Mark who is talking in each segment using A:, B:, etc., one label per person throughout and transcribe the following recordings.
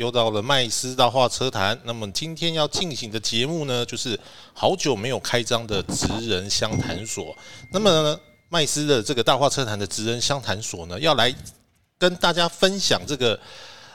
A: 又到了麦斯大话车谈。那么今天要进行的节目呢，就是好久没有开张的职人相谈所。那么呢麦斯的这个大话车谈的职人相谈所呢，要来跟大家分享这个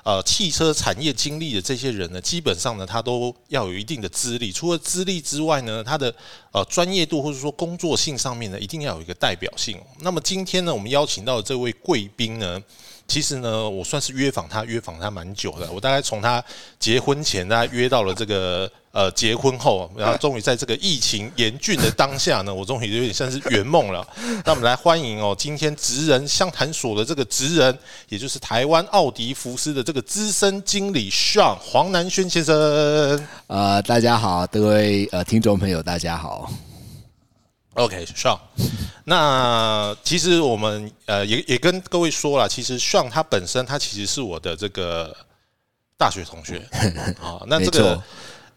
A: 呃汽车产业经历的这些人呢，基本上呢，他都要有一定的资历。除了资历之外呢，他的呃专业度或者说工作性上面呢，一定要有一个代表性。那么今天呢，我们邀请到的这位贵宾呢。其实呢，我算是约访他，约访他蛮久的。我大概从他结婚前，大概约到了这个呃结婚后，然后终于在这个疫情严峻的当下呢，我终于有点像是圆梦了。那我们来欢迎哦，今天职人相谈所的这个职人，也就是台湾奥迪福斯的这个资深经理 Sean 黄南轩先生。
B: 呃，大家好，各位呃听众朋友，大家好。
A: OK，Sean，那其实我们呃也也跟各位说了，其实 Sean 他本身他其实是我的这个大学同学 啊。那这个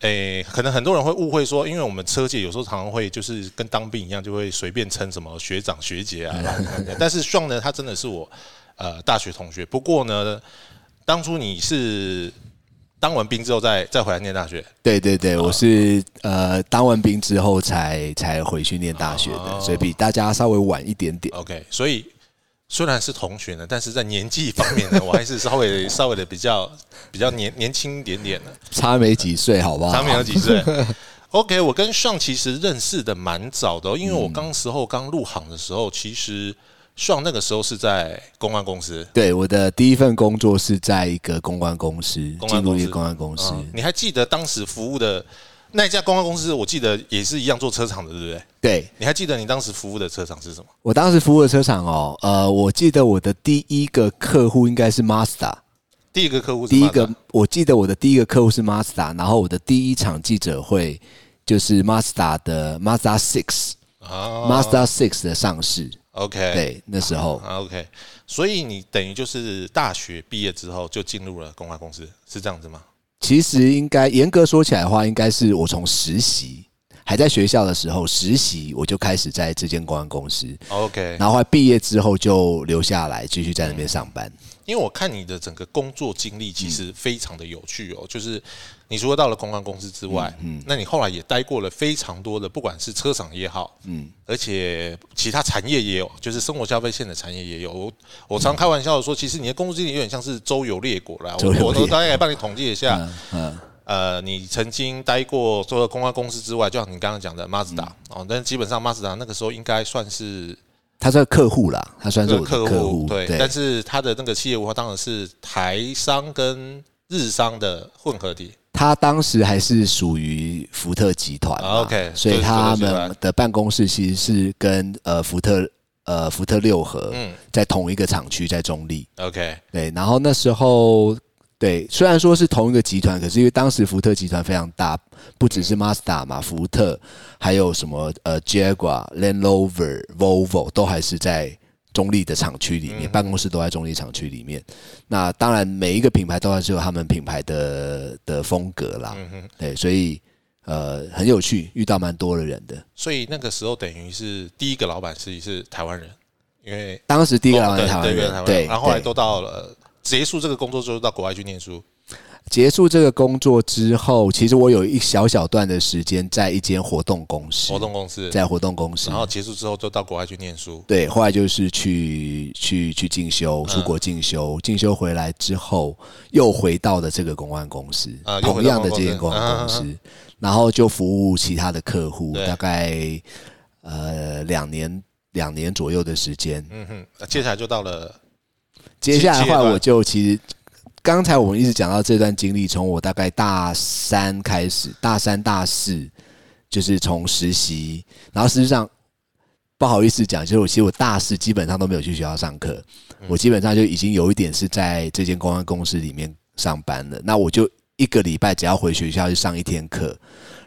A: 诶，可能很多人会误会说，因为我们车界有时候常常会就是跟当兵一样，就会随便称什么学长学姐啊。但是 Sean 呢，他真的是我呃大学同学。不过呢，当初你是。当完兵之后再再回来念大学？
B: 对对对，我是呃当完兵之后才才回去念大学的，所以比大家稍微晚一点点。
A: OK，所以虽然是同学呢，但是在年纪方面呢，我还是稍微稍微的比较比较年年轻一点点的，
B: 差没几岁，好不好？
A: 差没有几岁。OK，我跟上其实认识的蛮早的，因为我刚时候刚入行的时候，其实。上那个时候是在公关公司，
B: 对，我的第一份工作是在一个公关公司，进入一个公关公司。
A: 你还记得当时服务的那家公关公司？我记得也是一样做车厂的，对不对？
B: 对，
A: 你还记得你当时服务的车厂是什么？
B: 我当时服务的车厂哦，呃，我记得我的第一个客户应该是 Mazda，
A: 第一个客户，
B: 第一个，我记得我的第一个客户是 Mazda，然后我的第一场记者会就是 Mazda 的 Mazda Six，Mazda Six 的上市。
A: OK，
B: 对，那时候
A: OK，所以你等于就是大学毕业之后就进入了公关公司，是这样子吗？
B: 其实应该严格说起来的话，应该是我从实习还在学校的时候实习，我就开始在这间公关公司。
A: OK，
B: 然后毕业之后就留下来继续在那边上班。
A: 因为我看你的整个工作经历其实非常的有趣哦，就是你除了到了公关公司之外，嗯，那你后来也待过了非常多的，不管是车厂也好，嗯，而且其他产业也有，就是生活消费线的产业也有。我我常开玩笑的说，其实你的工作经历有点像是周游列国啦。我我大概帮你统计一下，嗯，呃，你曾经待过除了公关公司之外，就像你刚刚讲的马自达哦，但基本上马自达那个时候应该算是。
B: 他算客户啦，他算是客户，
A: 对。但是他的那个企业文化当然是台商跟日商的混合体。
B: 他当时还是属于福特集团
A: ，OK，
B: 所以他们的办公室其实是跟呃福特呃福特六合在同一个厂区，在中立
A: ，OK，
B: 对。然后那时候。对，虽然说是同一个集团，可是因为当时福特集团非常大，不只是 Mazda 嘛，福特还有什么呃 Jaguar、Land Rover、Volvo 都还是在中立的厂区里面，办公室都在中立厂区里面。那当然每一个品牌都还是有他们品牌的的风格啦。对，所以呃很有趣，遇到蛮多的人的。
A: 所以那个时候等于是第一个老板是是台湾人，因为
B: 当时第一个老板台湾人，对，
A: 然后后来都到了。结束这个工作之后，到国外去念书。
B: 结束这个工作之后，其实我有一小小段的时间在一间活动公司。
A: 活动公司
B: 在活动公司，
A: 然后结束之后就到国外去念书。
B: 对，后来就是去去去进修，出国进修。进修回来之后，又回到了这个公关公司，同样的这间公关公司，然后就服务其他的客户，大概呃两年两年左右的时间。嗯
A: 哼，接下来就到了。
B: 接下来的话，我就其实刚才我们一直讲到这段经历，从我大概大三开始，大三大四就是从实习，然后事实上不好意思讲，就是我其实我大四基本上都没有去学校上课，我基本上就已经有一点是在这间公关公司里面上班了。那我就一个礼拜只要回学校去上一天课，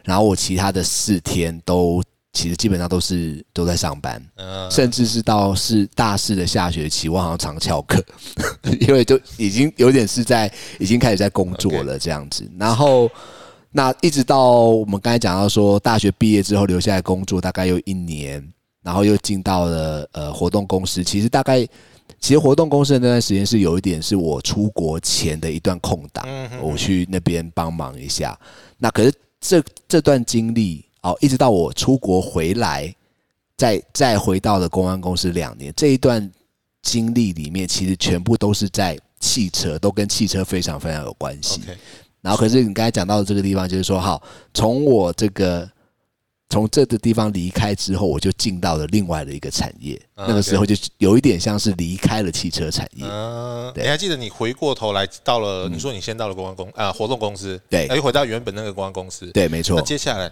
B: 然后我其他的四天都。其实基本上都是都在上班，甚至是到是大四的下学期，我好像常翘课，因为就已经有点是在已经开始在工作了这样子。然后那一直到我们刚才讲到说，大学毕业之后留下来工作，大概有一年，然后又进到了呃活动公司。其实大概，其实活动公司的那段时间是有一点是我出国前的一段空档，我去那边帮忙一下。那可是这这段经历哦，一直到我出国回来，再再回到了公安公司两年，这一段经历里面，其实全部都是在汽车，都跟汽车非常非常有关系。然后，可是你刚才讲到的这个地方，就是说，好，从我这个从这个地方离开之后，我就进到了另外的一个产业。那个时候就有一点像是离开了汽车产业。
A: 嗯，你还记得你回过头来到了？你说你先到了公安公啊活动公司，
B: 对，
A: 又回到原本那个公安公司，
B: 对，没错。
A: 那接下来，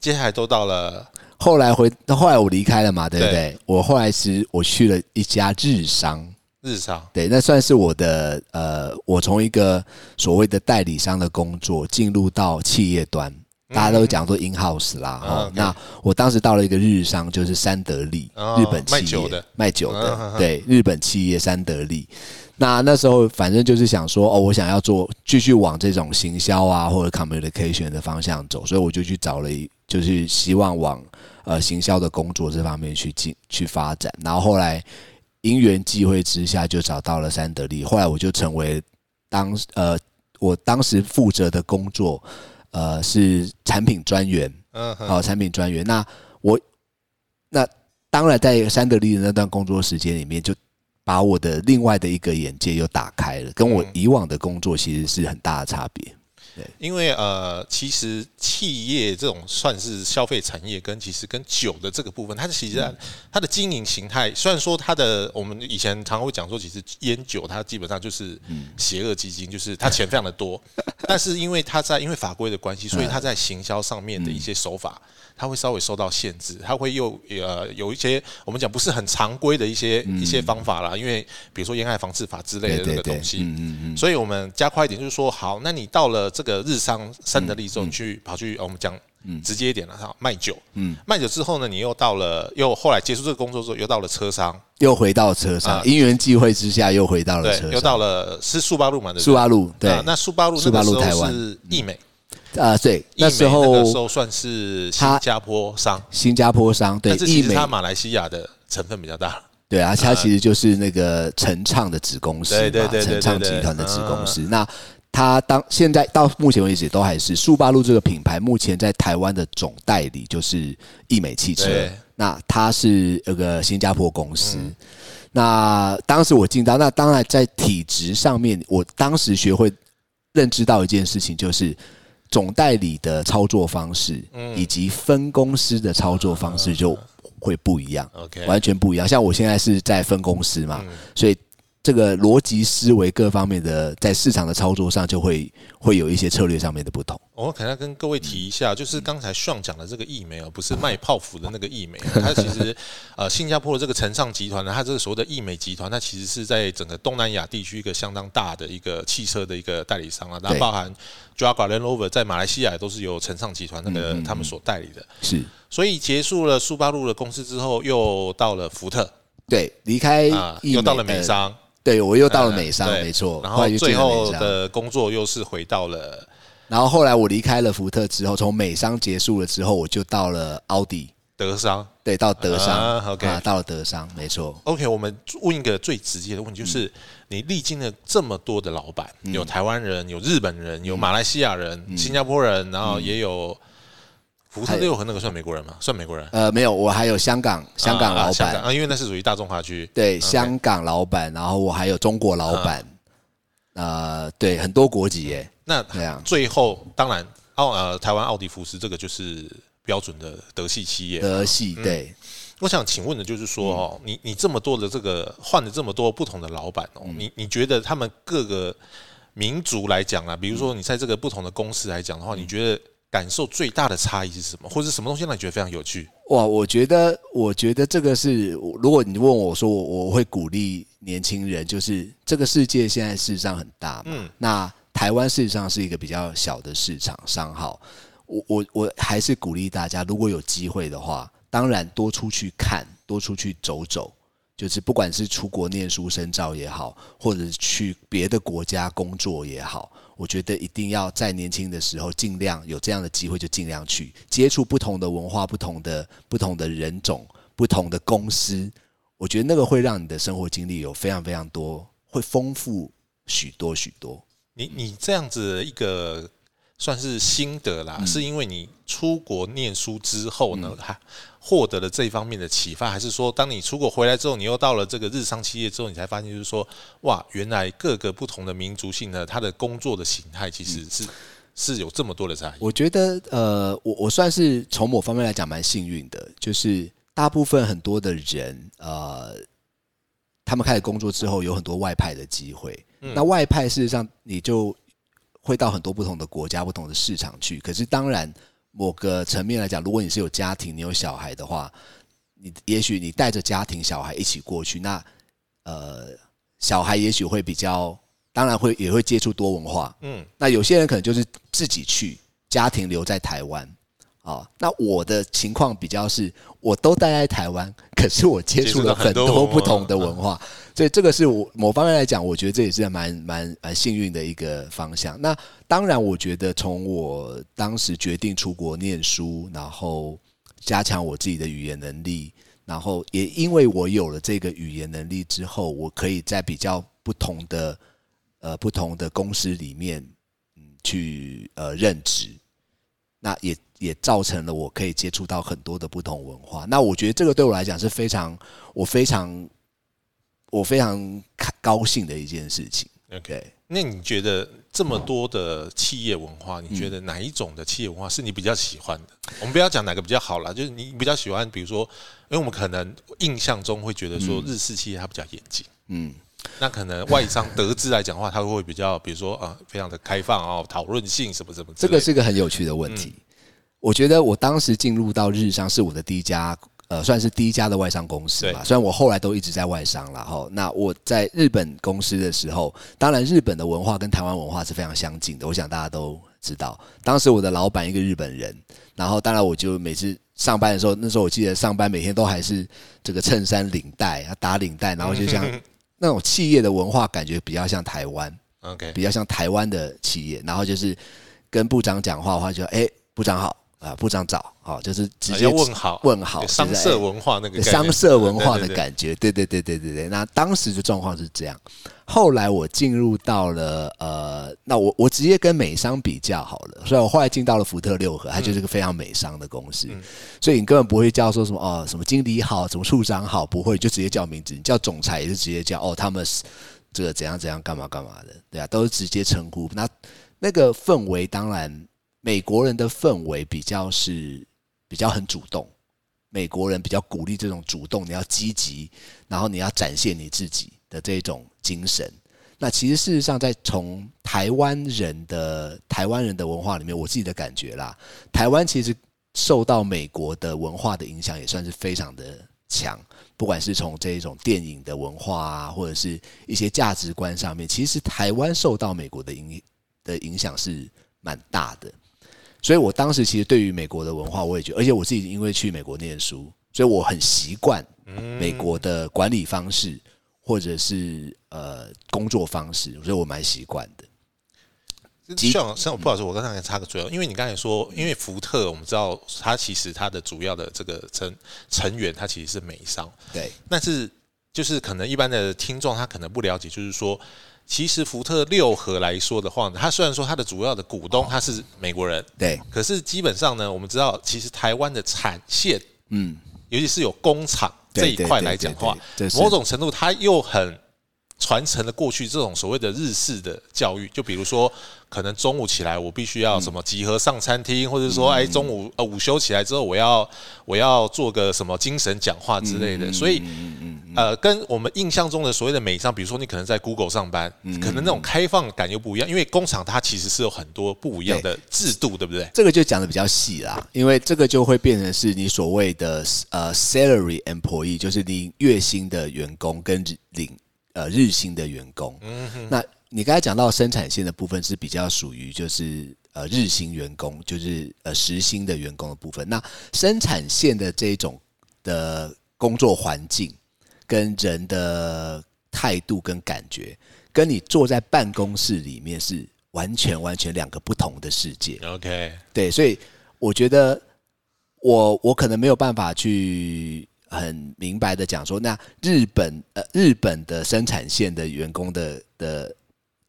A: 接下来都到了
B: 后来回，后来我离开了嘛，对不对？我后来是我去了一家日商。
A: 日商
B: 对，那算是我的呃，我从一个所谓的代理商的工作进入到企业端，大家都讲做 in house 啦。哦，那我当时到了一个日商，就是三得利，日本企业卖酒的，卖酒的，对，日本企业三得利。那那时候反正就是想说，哦，我想要做继续往这种行销啊或者 communication 的方向走，所以我就去找了一，就是希望往呃行销的工作这方面去进去发展，然后后来。因缘际会之下，就找到了三得利。后来我就成为当呃，我当时负责的工作，呃，是产品专员。嗯，好，产品专员。那我那当然在三得利的那段工作时间里面，就把我的另外的一个眼界又打开了，跟我以往的工作其实是很大的差别。
A: 因为呃，其实企业这种算是消费产业，跟其实跟酒的这个部分，它其实它的经营形态，虽然说它的我们以前常常会讲说，其实烟酒它基本上就是邪恶基金，就是它钱非常的多，但是因为它在因为法规的关系，所以它在行销上面的一些手法。它会稍微受到限制，它会又呃有一些我们讲不是很常规的一些一些方法啦，因为比如说烟害防治法之类的那个东西，所以我们加快一点，就是说好，那你到了这个日商三得利之后，你去跑去我们讲直接一点了哈，卖酒，嗯，卖酒之后呢，你又到了又后来结束这个工作之后，又到了车商，
B: 又回到车商，因缘际会之下又回到了车，
A: 又到了是速八路嘛？
B: 速八路对，
A: 那速八路那个时候是易美。
B: 啊，对，那时候
A: 那时候算是新加坡商，
B: 新加坡商对，
A: 其实它马来西亚的成分比较大。
B: 对啊，它其实就是那个陈畅的子公司嘛，陈畅集团的子公司。那它当现在到目前为止都还是速八路这个品牌，目前在台湾的总代理就是易美汽车。那它是有个新加坡公司。那当时我进到，那当然在体质上面，我当时学会认知到一件事情，就是。总代理的操作方式，以及分公司的操作方式就会不一样完全不一样。像我现在是在分公司嘛，所以。这个逻辑思维各方面的，在市场的操作上就会会有一些策略上面的不同。
A: 我可能要跟各位提一下，就是刚才上讲的这个易美而，不是卖泡芙的那个易美，它其实呃新加坡的这个城上集团呢，它这个所谓的易美集团，它其实是在整个东南亚地区一个相当大的一个汽车的一个代理商啊，那包含 Jaguar Land Rover 在马来西亚都是由城上集团那个他们所代理的。
B: 是，
A: 所以结束了苏巴路的公司之后，又到了福特，
B: 对，离开啊，
A: 又到了美商。
B: 对，我又到了美商，没错。
A: 然后最后的工作又是回到了，
B: 然后后来我离开了福特之后，从美商结束了之后，我就到了奥迪
A: 德商，
B: 对，到德商
A: ，OK，
B: 到了德商，没错。
A: OK，我们问一个最直接的问题，就是你历经了这么多的老板，有台湾人，有日本人，有马来西亚人，新加坡人，然后也有。福特六和那个算美国人吗？算美国人。
B: 呃，没有，我还有香港香港老板
A: 啊，因为那是属于大中华区。
B: 对，香港老板，然后我还有中国老板，呃，对，很多国籍耶。
A: 那这样，最后当然奥呃台湾奥迪福斯这个就是标准的德系企业。
B: 德系对。
A: 我想请问的就是说哦，你你这么多的这个换了这么多不同的老板哦，你你觉得他们各个民族来讲啊，比如说你在这个不同的公司来讲的话，你觉得？感受最大的差异是什么，或者什么东西让你觉得非常有趣？
B: 哇，我觉得，我觉得这个是，如果你问我说，我我会鼓励年轻人，就是这个世界现在事实上很大嘛，那台湾事实上是一个比较小的市场商号，我我我还是鼓励大家，如果有机会的话，当然多出去看，多出去走走。就是不管是出国念书深造也好，或者去别的国家工作也好，我觉得一定要在年轻的时候尽量有这样的机会，就尽量去接触不同的文化、不同的不同的人种、不同的公司，我觉得那个会让你的生活经历有非常非常多，会丰富许多许多。
A: 你你这样子一个算是心得啦，是因为你出国念书之后呢，还获得了这一方面的启发，还是说当你出国回来之后，你又到了这个日商企业之后，你才发现就是说，哇，原来各个不同的民族性呢，他的工作的形态其实是是有这么多的差异。
B: 我觉得，呃，我我算是从某方面来讲蛮幸运的，就是大部分很多的人，呃，他们开始工作之后，有很多外派的机会。那外派事实上，你就会到很多不同的国家、不同的市场去。可是，当然，某个层面来讲，如果你是有家庭、你有小孩的话，你也许你带着家庭、小孩一起过去，那呃，小孩也许会比较，当然会也会接触多文化。嗯，那有些人可能就是自己去，家庭留在台湾。啊，那我的情况比较是，我都待在台湾，可是我接触了很多不同的文化，所以这个是我某方面来讲，我觉得这也是蛮蛮蛮幸运的一个方向。那当然，我觉得从我当时决定出国念书，然后加强我自己的语言能力，然后也因为我有了这个语言能力之后，我可以在比较不同的呃不同的公司里面，嗯，去呃任职，那也。也造成了我可以接触到很多的不同文化，那我觉得这个对我来讲是非常我非常我非常高兴的一件事情。
A: OK，那你觉得这么多的企业文化，你觉得哪一种的企业文化是你比较喜欢的？我们不要讲哪个比较好了，就是你比较喜欢，比如说，因为我们可能印象中会觉得说日式企业它比较严谨，嗯，那可能外商德资来讲的话，他会比较，比如说啊，非常的开放哦，讨论性什么什么，
B: 这个是一个很有趣的问题。我觉得我当时进入到日商是我的第一家，呃，算是第一家的外商公司吧。虽然我后来都一直在外商了哈。那我在日本公司的时候，当然日本的文化跟台湾文化是非常相近的。我想大家都知道，当时我的老板一个日本人，然后当然我就每次上班的时候，那时候我记得上班每天都还是这个衬衫领带啊，打领带，然后就像 那种企业的文化感觉比较像台湾
A: ，OK，
B: 比较像台湾的企业。然后就是跟部长讲话的话，就哎，部长好。啊，部长早，好，就是直接
A: 问好，
B: 问好，
A: 商社文化那个
B: 商社文化的感觉，对对对对对对。那当时的状况是这样，后来我进入到了呃，那我我直接跟美商比较好了，所以我后来进到了福特六合，它就是个非常美商的公司，所以你根本不会叫说什么哦，什么经理好，什么处长好，不会，就直接叫名字，你叫总裁也是直接叫哦，他们这个怎样怎样干嘛干嘛的，对啊，都是直接称呼。那那个氛围当然。美国人的氛围比较是比较很主动，美国人比较鼓励这种主动，你要积极，然后你要展现你自己的这种精神。那其实事实上，在从台湾人的台湾人的文化里面，我自己的感觉啦，台湾其实受到美国的文化的影响也算是非常的强，不管是从这一种电影的文化啊，或者是一些价值观上面，其实台湾受到美国的影的影响是蛮大的。所以我当时其实对于美国的文化，我也觉得，而且我自己因为去美国念书，所以我很习惯美国的管理方式，或者是呃工作方式，所以我蛮习惯的。
A: 像像不好意思，我刚才插个嘴，因为你刚才说，因为福特，我们知道它其实它的主要的这个成成员，它其实是美商，
B: 对，
A: 但是就是可能一般的听众他可能不了解，就是说。其实福特六合来说的话，它虽然说它的主要的股东他是美国人，
B: 对，
A: 可是基本上呢，我们知道其实台湾的产线，嗯，尤其是有工厂这一块来讲话，某种程度它又很传承了过去这种所谓的日式的教育，就比如说。可能中午起来，我必须要什么集合上餐厅，或者说，哎，中午呃午休起来之后，我要我要做个什么精神讲话之类的。所以，呃，跟我们印象中的所谓的美商，比如说你可能在 Google 上班，可能那种开放感又不一样，因为工厂它其实是有很多不一样的制度，对不对？
B: 这个就讲的比较细啦，因为这个就会变成是你所谓的呃 salary employee，就是你月薪的员工跟领呃日薪的员工。嗯哼，那。你刚才讲到生产线的部分是比较属于就是呃日薪员工，就是呃时薪的员工的部分。那生产线的这种的工作环境跟人的态度跟感觉，跟你坐在办公室里面是完全完全两个不同的世界。
A: OK，
B: 对，所以我觉得我我可能没有办法去很明白的讲说，那日本呃日本的生产线的员工的的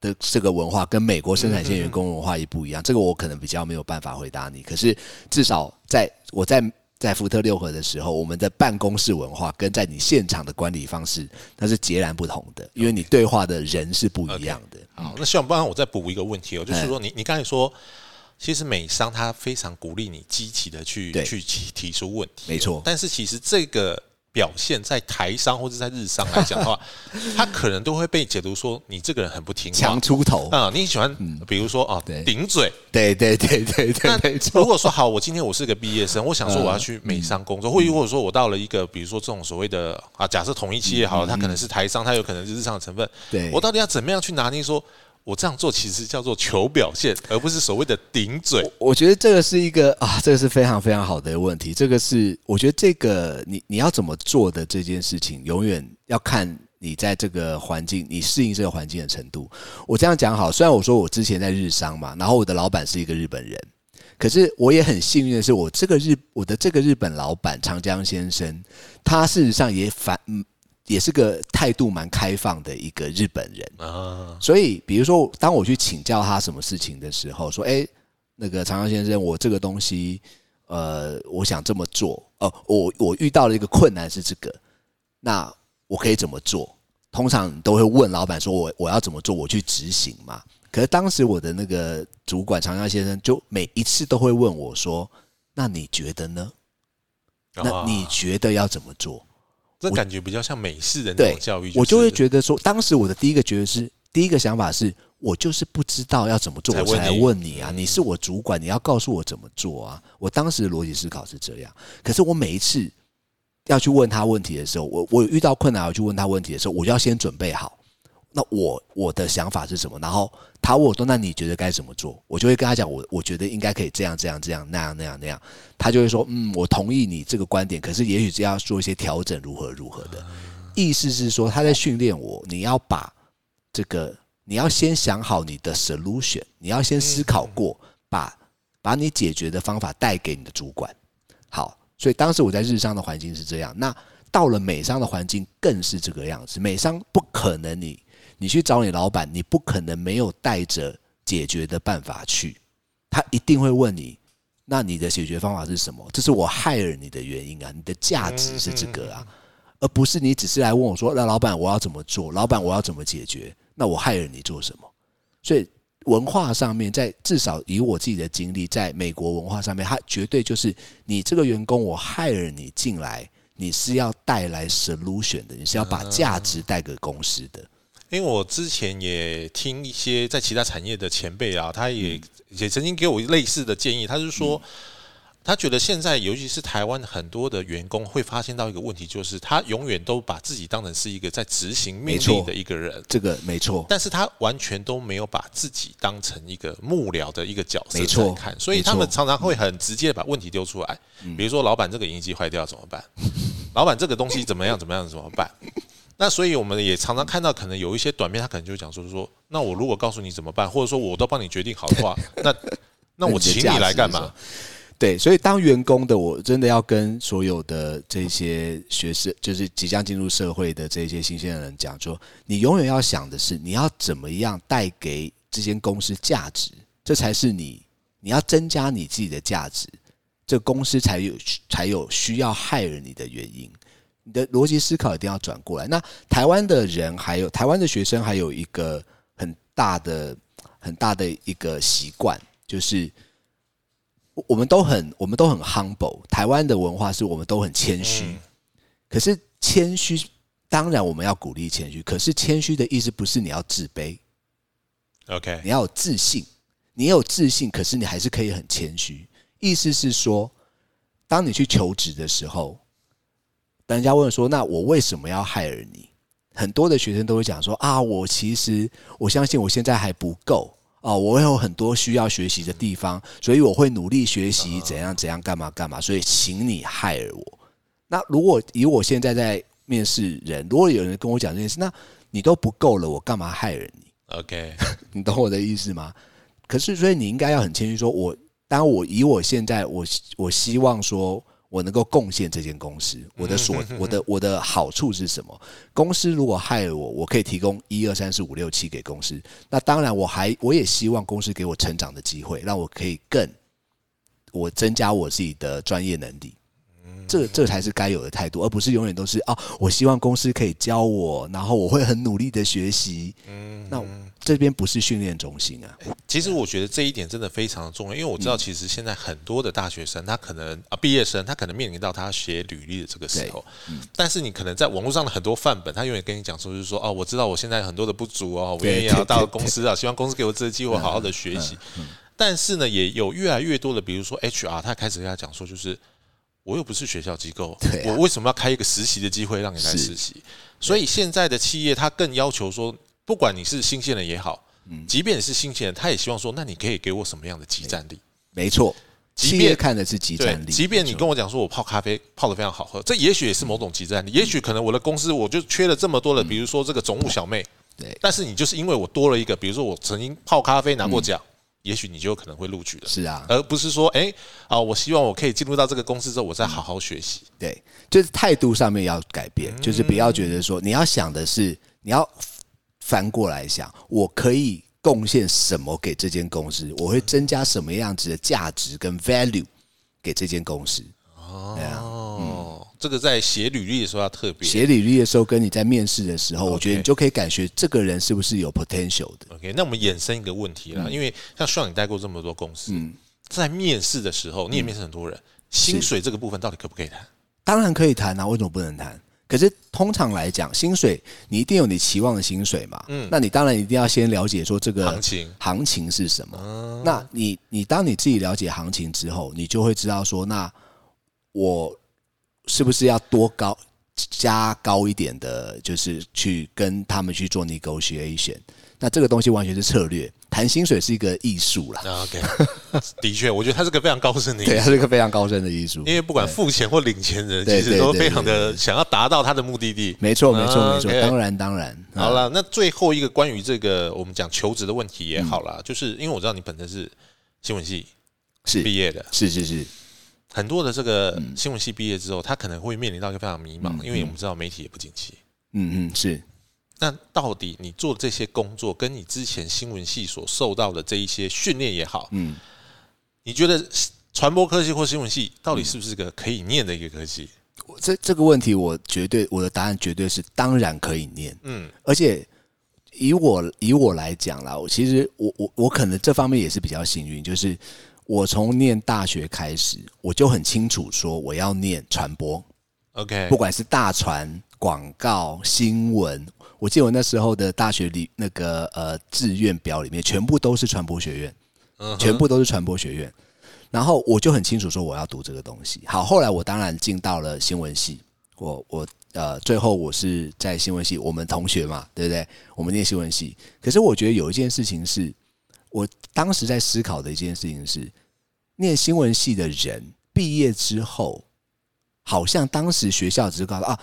B: 的这个文化跟美国生产线员工文化也不一样，这个我可能比较没有办法回答你。可是至少在我在在福特六合的时候，我们的办公室文化跟在你现场的管理方式那是截然不同的，因为你对话的人是不一样的。
A: 好，那希望帮然我再补一个问题哦，就是说你你刚才说。其实美商他非常鼓励你积极的去去提提出问题，
B: 没错。
A: 但是其实这个表现在台商或者在日商来讲的话，他可能都会被解读说你这个人很不听话，
B: 强出头
A: 啊。你喜欢比如说啊，顶嘴，
B: 对对对对对。那
A: 如果说好，我今天我是个毕业生，我想说我要去美商工作，或或者说我到了一个比如说这种所谓的啊，假设同一企业好了，它可能是台商，它有可能是日商的成分。
B: 对
A: 我到底要怎么样去拿捏说？我这样做其实叫做求表现，而不是所谓的顶嘴。
B: 我觉得这个是一个啊，这个是非常非常好的问题。这个是我觉得这个你你要怎么做的这件事情，永远要看你在这个环境，你适应这个环境的程度。我这样讲好，虽然我说我之前在日商嘛，然后我的老板是一个日本人，可是我也很幸运的是，我这个日我的这个日本老板长江先生，他事实上也反嗯。也是个态度蛮开放的一个日本人啊，所以比如说，当我去请教他什么事情的时候，说：“哎，那个长江先生，我这个东西，呃，我想这么做，哦，我我遇到了一个困难是这个，那我可以怎么做？通常都会问老板说，我我要怎么做，我去执行嘛。可是当时我的那个主管长江先生，就每一次都会问我说：那你觉得呢？那你觉得要怎么做？”
A: 这感觉比较像美式的那种教育，
B: 我就会觉得说，当时我的第一个觉得是，第一个想法是我就是不知道要怎么做，我才问你啊，你是我主管，你要告诉我怎么做啊。我当时的逻辑思考是这样，可是我每一次要去问他问题的时候，我我遇到困难要去问他问题的时候，我就要先准备好。那我我的想法是什么？然后他问我说：“那你觉得该怎么做？”我就会跟他讲：“我我觉得应该可以这样这样这样那样那样那样。”他就会说：“嗯，我同意你这个观点，可是也许这要做一些调整，如何如何的。”意思是说他在训练我，你要把这个，你要先想好你的 solution，你要先思考过，把把你解决的方法带给你的主管。好，所以当时我在日商的环境是这样，那到了美商的环境更是这个样子。美商不可能你。你去找你老板，你不可能没有带着解决的办法去，他一定会问你，那你的解决方法是什么？这是我害了你的原因啊，你的价值是这个啊，而不是你只是来问我说，那老板我要怎么做？老板我要怎么解决？那我害了你做什么？所以文化上面，在至少以我自己的经历，在美国文化上面，他绝对就是你这个员工，我害了你进来，你是要带来 solution 的，你是要把价值带给公司的。
A: 因为我之前也听一些在其他产业的前辈啊，他也也曾经给我类似的建议。他是说，他觉得现在尤其是台湾很多的员工会发现到一个问题，就是他永远都把自己当成是一个在执行命令的一个人。
B: 这个没错，
A: 但是他完全都没有把自己当成一个幕僚的一个角色来看，所以他们常常会很直接把问题丢出来。比如说，老板这个影机坏掉怎么办？老板这个东西怎么样怎么样怎么办？那所以我们也常常看到，可能有一些短片，他可能就讲说说，那我如果告诉你怎么办，或者说我都帮你决定好的话，那那我请你来干嘛？
B: 对，所以当员工的我真的要跟所有的这些学生，就是即将进入社会的这些新鲜人讲说，你永远要想的是，你要怎么样带给这间公司价值，这才是你你要增加你自己的价值，这公司才有才有需要害人你的原因。你的逻辑思考一定要转过来。那台湾的人，还有台湾的学生，还有一个很大的、很大的一个习惯，就是我们都很、我们都很 humble。台湾的文化是我们都很谦虚。可是谦虚，当然我们要鼓励谦虚。可是谦虚的意思不是你要自卑
A: ，OK？
B: 你要有自信。你有自信，可是你还是可以很谦虚。意思是说，当你去求职的时候。人家问说：“那我为什么要害了你？”很多的学生都会讲说：“啊，我其实我相信我现在还不够哦，我有很多需要学习的地方，所以我会努力学习，怎样怎样，干嘛干嘛。所以，请你害了我。那如果以我现在在面试人，如果有人跟我讲这件事，那你都不够了，我干嘛害了你
A: ？OK，
B: 你懂我的意思吗？可是，所以你应该要很谦虚，说我当我以我现在，我我希望说。我能够贡献这间公司，我的所我的我的好处是什么？公司如果害了我，我可以提供一二三四五六七给公司。那当然，我还我也希望公司给我成长的机会，让我可以更我增加我自己的专业能力。这这才是该有的态度，而不是永远都是啊！我希望公司可以教我，然后我会很努力的学习。嗯，那这边不是训练中心啊。
A: 其实我觉得这一点真的非常的重要，因为我知道，其实现在很多的大学生，他可能啊毕业生，他可能面临到他写履历的这个时候。但是你可能在网络上的很多范本，他永远跟你讲说，就是说哦，我知道我现在很多的不足哦，我愿意要到公司啊，希望公司给我这个机会，好好的学习。但是呢，也有越来越多的，比如说 HR，他开始跟他讲说，就是。我又不是学校机构，我为什么要开一个实习的机会让你来实习？所以现在的企业他更要求说，不管你是新鲜人也好，嗯即便你是新鲜人，他也希望说，那你可以给我什么样的集战力？
B: 没错，企业看的是集战力。
A: 即便你跟我讲说我泡咖啡泡的非常好喝，这也许也是某种集战力。也许可能我的公司我就缺了这么多的，比如说这个总务小妹，
B: 对。
A: 但是你就是因为我多了一个，比如说我曾经泡咖啡拿过奖。也许你就可能会录取了，
B: 是啊，
A: 而不是说，哎，啊，我希望我可以进入到这个公司之后，我再好好学习。
B: 对，就是态度上面要改变，就是不要觉得说，你要想的是，你要翻过来想，我可以贡献什么给这间公司，我会增加什么样子的价值跟 value 给这间公司。
A: 哦，这个在写履历的时候要特别
B: 写履历的时候，跟你在面试的时候，我觉得你就可以感觉这个人是不是有 potential 的。
A: OK，那我们衍生一个问题了，因为像需要你带过这么多公司，在面试的时候，你也面试很多人，薪水这个部分到底可不可以谈？
B: 当然可以谈啊，为什么不能谈？可是通常来讲，薪水你一定有你期望的薪水嘛？嗯，那你当然一定要先了解说这个
A: 行情
B: 行情是什么。那你你当你自己了解行情之后，你就会知道说那。我是不是要多高加高一点的？就是去跟他们去做 negotiation。那这个东西完全是策略，谈薪水是一个艺术啦。
A: OK，的确，我觉得它是个非常高深的，
B: 对，它是个非常高深的艺术。
A: 因为不管付钱或领钱人，其实都非常的想要达到他的目的地。
B: 没错，没错，没错。当然，当然。
A: 好了，那最后一个关于这个我们讲求职的问题也好啦，就是因为我知道你本身是新闻系
B: 是
A: 毕业的，
B: 是是是。
A: 很多的这个新闻系毕业之后，他可能会面临到一个非常迷茫，因为我们知道媒体也不景气。
B: 嗯嗯，是。
A: 那到底你做这些工作，跟你之前新闻系所受到的这一些训练也好，嗯，你觉得传播科技或新闻系到底是不是个可以念的一个科技？
B: 这这个问题，我绝对我的答案绝对是当然可以念。嗯，而且以我以我来讲啦，我其实我我我可能这方面也是比较幸运，就是。我从念大学开始，我就很清楚说我要念传播
A: ，OK，
B: 不管是大传、广告、新闻，我记得我那时候的大学里那个呃志愿表里面全部都是传播学院，全部都是传播学院，然后我就很清楚说我要读这个东西。好，后来我当然进到了新闻系，我我呃最后我是在新闻系，我们同学嘛，对不对？我们念新闻系，可是我觉得有一件事情是我当时在思考的一件事情是。念新闻系的人毕业之后，好像当时学校只是告诉啊，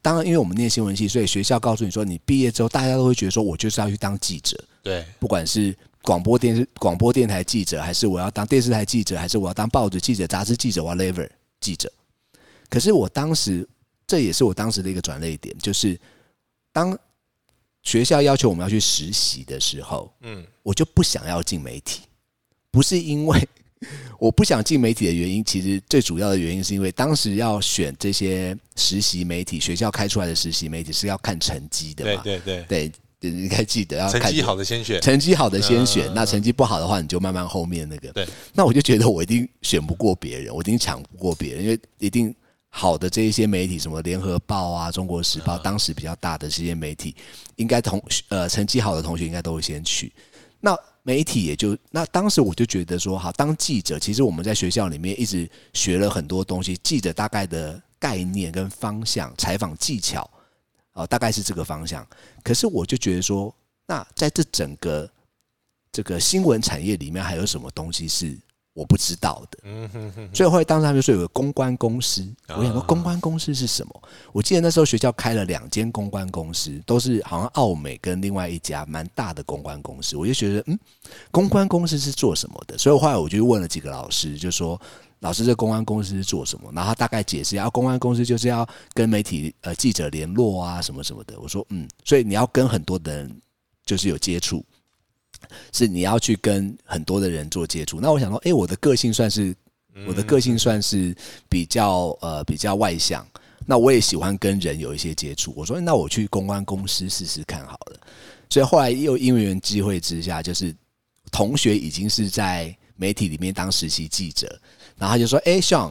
B: 当然，因为我们念新闻系，所以学校告诉你说，你毕业之后，大家都会觉得说，我就是要去当记者。
A: 对，
B: 不管是广播电视、广播电台记者，还是我要当电视台记者，还是我要当报纸记者、杂志记者，whatever 记者。可是我当时，这也是我当时的一个转捩点，就是当学校要求我们要去实习的时候，嗯，我就不想要进媒体，不是因为。我不想进媒体的原因，其实最主要的原因是因为当时要选这些实习媒体，学校开出来的实习媒体是要看成绩的
A: 嘛？对对对
B: 对，你该记得要
A: 成绩好的先选，
B: 成绩好的先选。那成绩不好的话，你就慢慢后面那个。
A: 对，
B: 那我就觉得我一定选不过别人，我一定抢不过别人，因为一定好的这一些媒体，什么联合报啊、中国时报，当时比较大的这些媒体，应该同呃成绩好的同学应该都会先去。那媒体也就那当时我就觉得说，好当记者，其实我们在学校里面一直学了很多东西，记者大概的概念跟方向，采访技巧，啊，大概是这个方向。可是我就觉得说，那在这整个这个新闻产业里面，还有什么东西是？我不知道的，所以后来当时他们说有个公关公司，我想说公关公司是什么？我记得那时候学校开了两间公关公司，都是好像奥美跟另外一家蛮大的公关公司，我就觉得嗯，公关公司是做什么的？所以后来我就问了几个老师，就说。老师，这公关公司是做什么？然后他大概解释，要公关公司就是要跟媒体呃记者联络啊，什么什么的。我说嗯，所以你要跟很多的人就是有接触，是你要去跟很多的人做接触。那我想说，哎，我的个性算是我的个性算是比较呃比较外向，那我也喜欢跟人有一些接触。我说那我去公关公司试试看好了。所以后来又因缘机会之下，就是同学已经是在媒体里面当实习记者。然后他就说：“哎，Sean，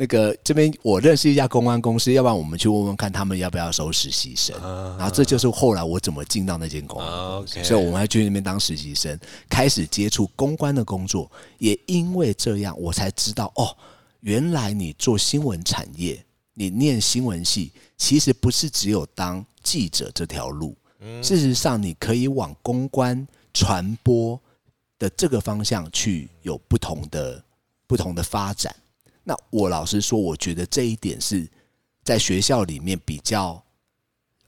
B: 那个这边我认识一家公关公司，要不然我们去问问看他们要不要收实习生。”然后这就是后来我怎么进到那间公关公司，所以我们还去那边当实习生，开始接触公关的工作。也因为这样，我才知道哦，原来你做新闻产业，你念新闻系，其实不是只有当记者这条路。事实上，你可以往公关传播的这个方向去，有不同的。不同的发展，那我老实说，我觉得这一点是在学校里面比较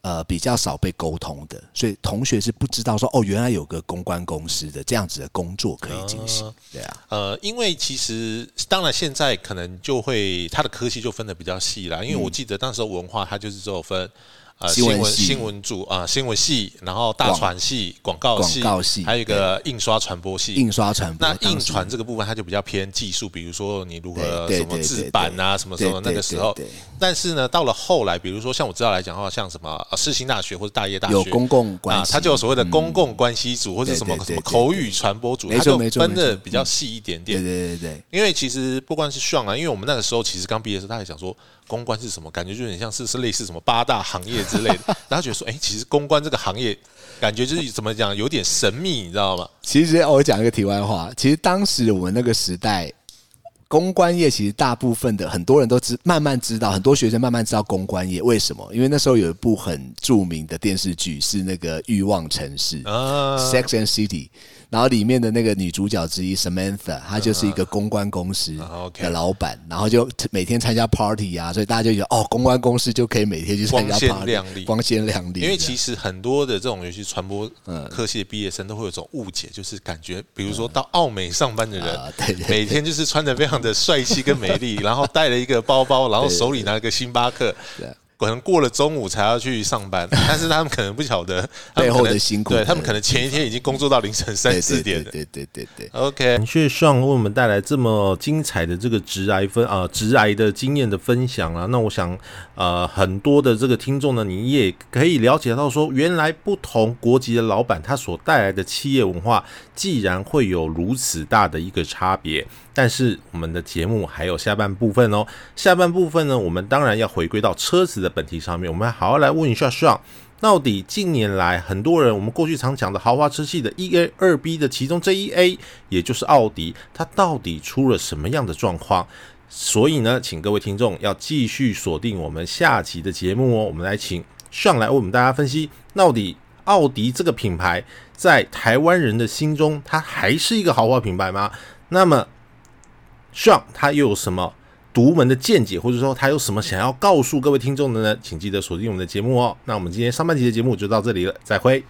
B: 呃比较少被沟通的，所以同学是不知道说哦，原来有个公关公司的这样子的工作可以进行，对啊，
A: 呃，因为其实当然现在可能就会它的科系就分的比较细啦，因为我记得当时候文化它就是只有分。
B: 啊，新闻
A: 新闻组啊，新闻系，然后大传系、广告系，还有一个印刷传播系。
B: 印刷传
A: 播，那印传这个部分，它就比较偏技术，比如说你如何什么制版啊，什么什么那个时候。但是呢，到了后来，比如说像我知道来讲的话，像什么世新大学或者大业大学，
B: 有公共关系，
A: 它就有所谓的公共关系组或者什么什么口语传播组，它就分的比较细一点点。
B: 对对对对。
A: 因为其实不光是上啊，因为我们那个时候其实刚毕业的时候，他也想说。公关是什么？感觉就很像是是类似什么八大行业之类的。然后觉得说，哎，其实公关这个行业，感觉就是怎么讲，有点神秘，你知道吗？
B: 其实我讲一个题外话，其实当时我们那个时代，公关业其实大部分的很多人都知，慢慢知道，很多学生慢慢知道公关业为什么？因为那时候有一部很著名的电视剧是那个《欲望城市》（Sex and City）。然后里面的那个女主角之一 Samantha，她就是一个公关公司的老板，然后就每天参加 party 啊，所以大家就觉得哦，公关公司就可以每天去参加 party，光鲜亮丽。
A: 因为其实很多的这种游戏传播科系的毕业生都会有种误解，就是感觉，比如说到澳美上班的人，每天就是穿的非常的帅气跟美丽，然后带了一个包包，然后手里拿了个星巴克。可能过了中午才要去上班，但是他们可能不晓得
B: 背后的辛苦。
A: 对他们可能前一天已经工作到凌晨三四点。
B: 对对对对。
A: OK，感谢上为我们带来这么精彩的这个直癌分啊直癌的经验的分享啊。那我想呃很多的这个听众呢，你也可以了解到说，原来不同国籍的老板他所带来的企业文化，既然会有如此大的一个差别。但是我们的节目还有下半部分哦，下半部分呢，我们当然要回归到车子的本题上面，我们好好来问一下 Sean，到底近年来很多人我们过去常讲的豪华车系的一 A 二 B 的其中这一 A，也就是奥迪，它到底出了什么样的状况？所以呢，请各位听众要继续锁定我们下集的节目哦，我们来请 Sean 来为我们大家分析，到底奥迪这个品牌在台湾人的心中，它还是一个豪华品牌吗？那么。上他又有什么独门的见解，或者说他有什么想要告诉各位听众的呢？请记得锁定我们的节目哦。那我们今天上半集的节目就到这里了，再会。